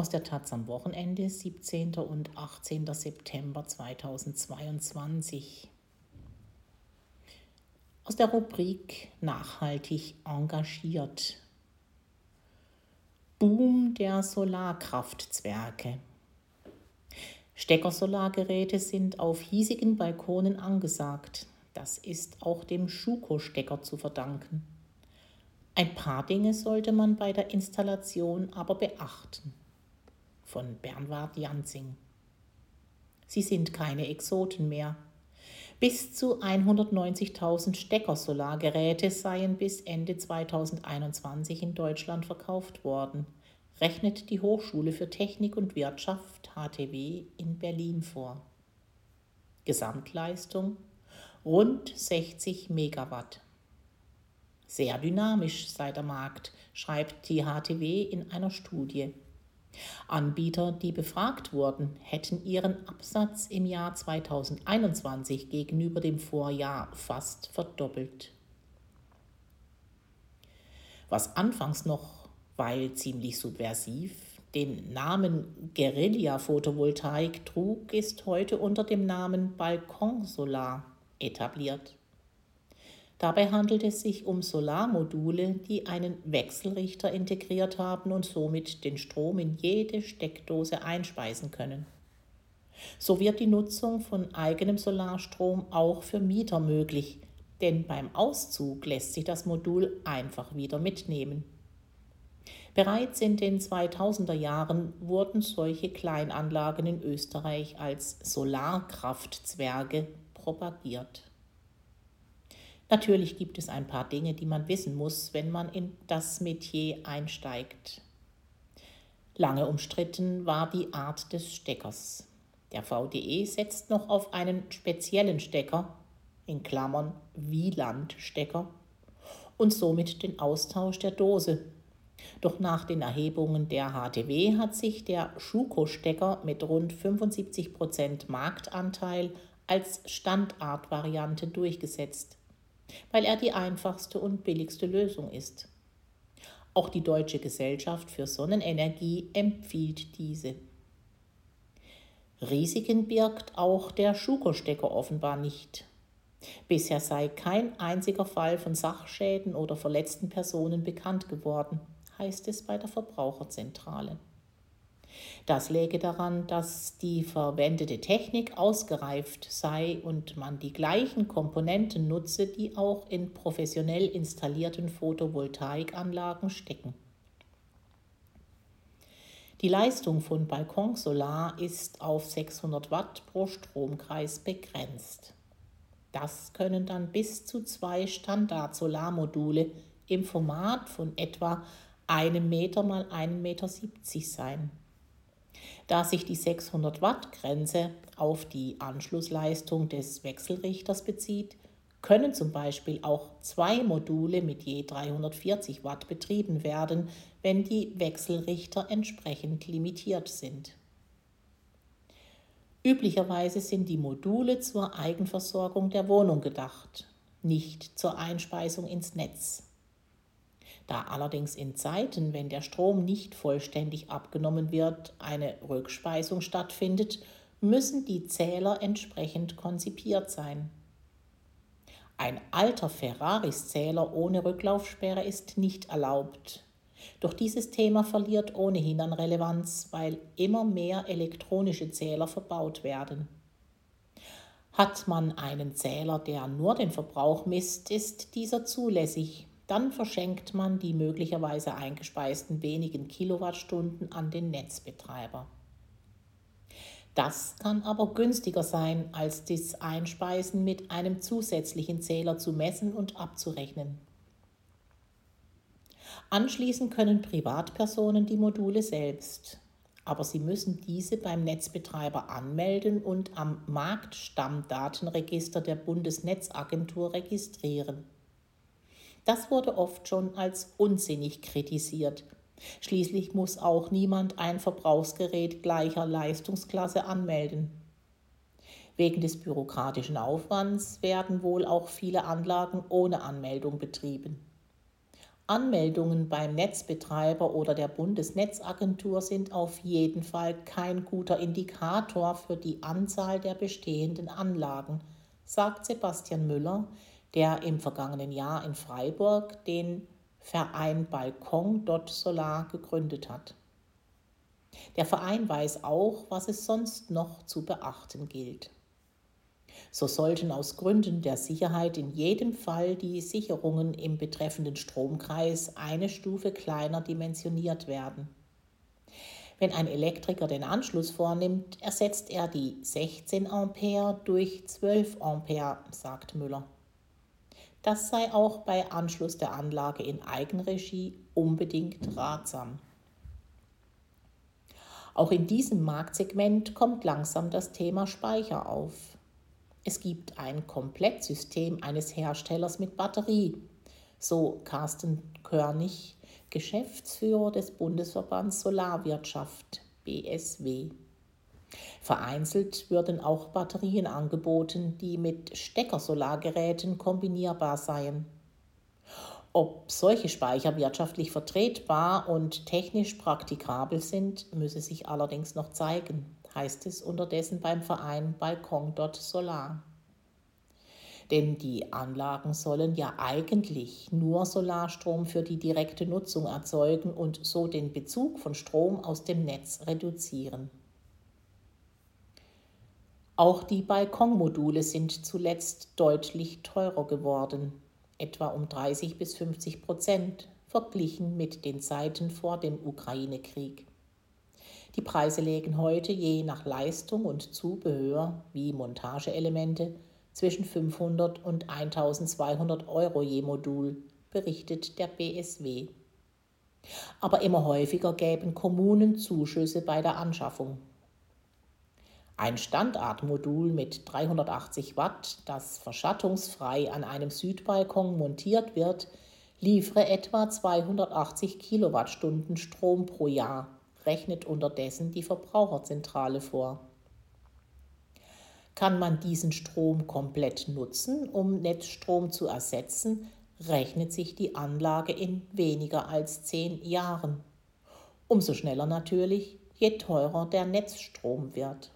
Aus der Taz am Wochenende, 17. und 18. September 2022. Aus der Rubrik Nachhaltig engagiert. Boom der Solarkraftzwerke. Steckersolargeräte sind auf hiesigen Balkonen angesagt. Das ist auch dem Schuko-Stecker zu verdanken. Ein paar Dinge sollte man bei der Installation aber beachten von Bernward Janzing. Sie sind keine Exoten mehr. Bis zu 190.000 Steckersolargeräte seien bis Ende 2021 in Deutschland verkauft worden, rechnet die Hochschule für Technik und Wirtschaft HTW in Berlin vor. Gesamtleistung rund 60 Megawatt. Sehr dynamisch sei der Markt, schreibt die HTW in einer Studie. Anbieter, die befragt wurden, hätten ihren Absatz im Jahr 2021 gegenüber dem Vorjahr fast verdoppelt. Was anfangs noch, weil ziemlich subversiv, den Namen Guerilla-Photovoltaik trug, ist heute unter dem Namen Balkonsolar etabliert. Dabei handelt es sich um Solarmodule, die einen Wechselrichter integriert haben und somit den Strom in jede Steckdose einspeisen können. So wird die Nutzung von eigenem Solarstrom auch für Mieter möglich, denn beim Auszug lässt sich das Modul einfach wieder mitnehmen. Bereits in den 2000er Jahren wurden solche Kleinanlagen in Österreich als Solarkraftzwerge propagiert. Natürlich gibt es ein paar Dinge, die man wissen muss, wenn man in das Metier einsteigt. Lange umstritten war die Art des Steckers. Der VDE setzt noch auf einen speziellen Stecker, in Klammern Wieland-Stecker, und somit den Austausch der Dose. Doch nach den Erhebungen der HTW hat sich der Schuko-Stecker mit rund 75% Marktanteil als Standardvariante durchgesetzt weil er die einfachste und billigste Lösung ist. Auch die Deutsche Gesellschaft für Sonnenenergie empfiehlt diese. Risiken birgt auch der Schuko-Stecker offenbar nicht. Bisher sei kein einziger Fall von Sachschäden oder verletzten Personen bekannt geworden, heißt es bei der Verbraucherzentrale. Das läge daran, dass die verwendete Technik ausgereift sei und man die gleichen Komponenten nutze, die auch in professionell installierten Photovoltaikanlagen stecken. Die Leistung von Balkonsolar ist auf 600 Watt pro Stromkreis begrenzt. Das können dann bis zu zwei Standard-Solarmodule im Format von etwa einem Meter mal 1,70 Meter sein. Da sich die 600 Watt Grenze auf die Anschlussleistung des Wechselrichters bezieht, können zum Beispiel auch zwei Module mit je 340 Watt betrieben werden, wenn die Wechselrichter entsprechend limitiert sind. Üblicherweise sind die Module zur Eigenversorgung der Wohnung gedacht, nicht zur Einspeisung ins Netz. Da allerdings in Zeiten, wenn der Strom nicht vollständig abgenommen wird, eine Rückspeisung stattfindet, müssen die Zähler entsprechend konzipiert sein. Ein alter Ferraris-Zähler ohne Rücklaufsperre ist nicht erlaubt. Doch dieses Thema verliert ohnehin an Relevanz, weil immer mehr elektronische Zähler verbaut werden. Hat man einen Zähler, der nur den Verbrauch misst, ist dieser zulässig, dann verschenkt man die möglicherweise eingespeisten wenigen Kilowattstunden an den Netzbetreiber. Das kann aber günstiger sein, als das Einspeisen mit einem zusätzlichen Zähler zu messen und abzurechnen. Anschließend können Privatpersonen die Module selbst, aber sie müssen diese beim Netzbetreiber anmelden und am Marktstammdatenregister der Bundesnetzagentur registrieren. Das wurde oft schon als unsinnig kritisiert. Schließlich muss auch niemand ein Verbrauchsgerät gleicher Leistungsklasse anmelden. Wegen des bürokratischen Aufwands werden wohl auch viele Anlagen ohne Anmeldung betrieben. Anmeldungen beim Netzbetreiber oder der Bundesnetzagentur sind auf jeden Fall kein guter Indikator für die Anzahl der bestehenden Anlagen, sagt Sebastian Müller, der im vergangenen Jahr in Freiburg den Verein Balkon Solar gegründet hat. Der Verein weiß auch, was es sonst noch zu beachten gilt. So sollten aus Gründen der Sicherheit in jedem Fall die Sicherungen im betreffenden Stromkreis eine Stufe kleiner dimensioniert werden. Wenn ein Elektriker den Anschluss vornimmt, ersetzt er die 16 Ampere durch 12 Ampere, sagt Müller. Das sei auch bei Anschluss der Anlage in Eigenregie unbedingt ratsam. Auch in diesem Marktsegment kommt langsam das Thema Speicher auf. Es gibt ein Komplettsystem eines Herstellers mit Batterie, so Carsten Körnig, Geschäftsführer des Bundesverbands Solarwirtschaft BSW. Vereinzelt würden auch Batterien angeboten, die mit Steckersolargeräten kombinierbar seien. Ob solche Speicher wirtschaftlich vertretbar und technisch praktikabel sind, müsse sich allerdings noch zeigen, heißt es unterdessen beim Verein Balkon Solar. Denn die Anlagen sollen ja eigentlich nur Solarstrom für die direkte Nutzung erzeugen und so den Bezug von Strom aus dem Netz reduzieren. Auch die Balkonmodule sind zuletzt deutlich teurer geworden etwa um 30 bis 50 Prozent verglichen mit den Zeiten vor dem Ukraine-Krieg. Die Preise legen heute je nach Leistung und Zubehör wie Montageelemente zwischen 500 und 1200 Euro je Modul, berichtet der BSW. Aber immer häufiger gäben Kommunen Zuschüsse bei der Anschaffung. Ein Standardmodul mit 380 Watt, das verschattungsfrei an einem Südbalkon montiert wird, liefere etwa 280 Kilowattstunden Strom pro Jahr, rechnet unterdessen die Verbraucherzentrale vor. Kann man diesen Strom komplett nutzen, um Netzstrom zu ersetzen, rechnet sich die Anlage in weniger als zehn Jahren. Umso schneller natürlich, je teurer der Netzstrom wird.